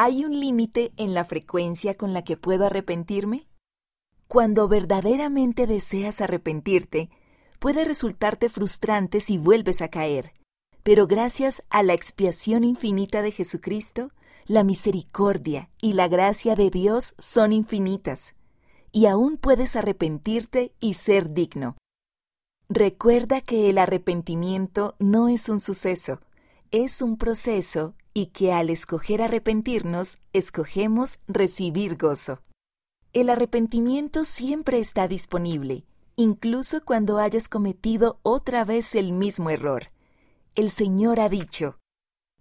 ¿hay un límite en la frecuencia con la que puedo arrepentirme? Cuando verdaderamente deseas arrepentirte, puede resultarte frustrante si vuelves a caer, pero gracias a la expiación infinita de Jesucristo, la misericordia y la gracia de Dios son infinitas, y aún puedes arrepentirte y ser digno. Recuerda que el arrepentimiento no es un suceso, es un proceso y que al escoger arrepentirnos, escogemos recibir gozo. El arrepentimiento siempre está disponible, incluso cuando hayas cometido otra vez el mismo error. El Señor ha dicho,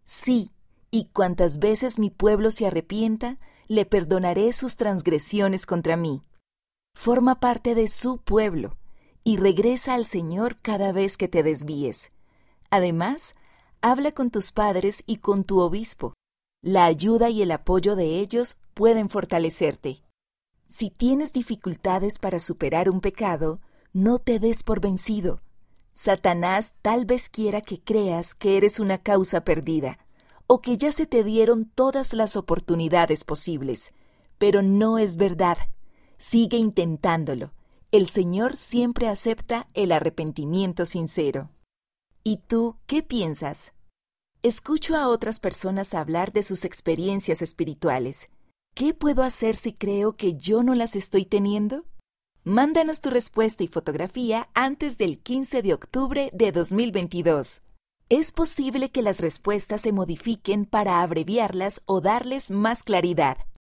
sí, y cuantas veces mi pueblo se arrepienta, le perdonaré sus transgresiones contra mí. Forma parte de su pueblo y regresa al Señor cada vez que te desvíes. Además, habla con tus padres y con tu obispo. La ayuda y el apoyo de ellos pueden fortalecerte. Si tienes dificultades para superar un pecado, no te des por vencido. Satanás tal vez quiera que creas que eres una causa perdida, o que ya se te dieron todas las oportunidades posibles, pero no es verdad. Sigue intentándolo el Señor siempre acepta el arrepentimiento sincero. ¿Y tú qué piensas? Escucho a otras personas hablar de sus experiencias espirituales. ¿Qué puedo hacer si creo que yo no las estoy teniendo? Mándanos tu respuesta y fotografía antes del 15 de octubre de 2022. Es posible que las respuestas se modifiquen para abreviarlas o darles más claridad.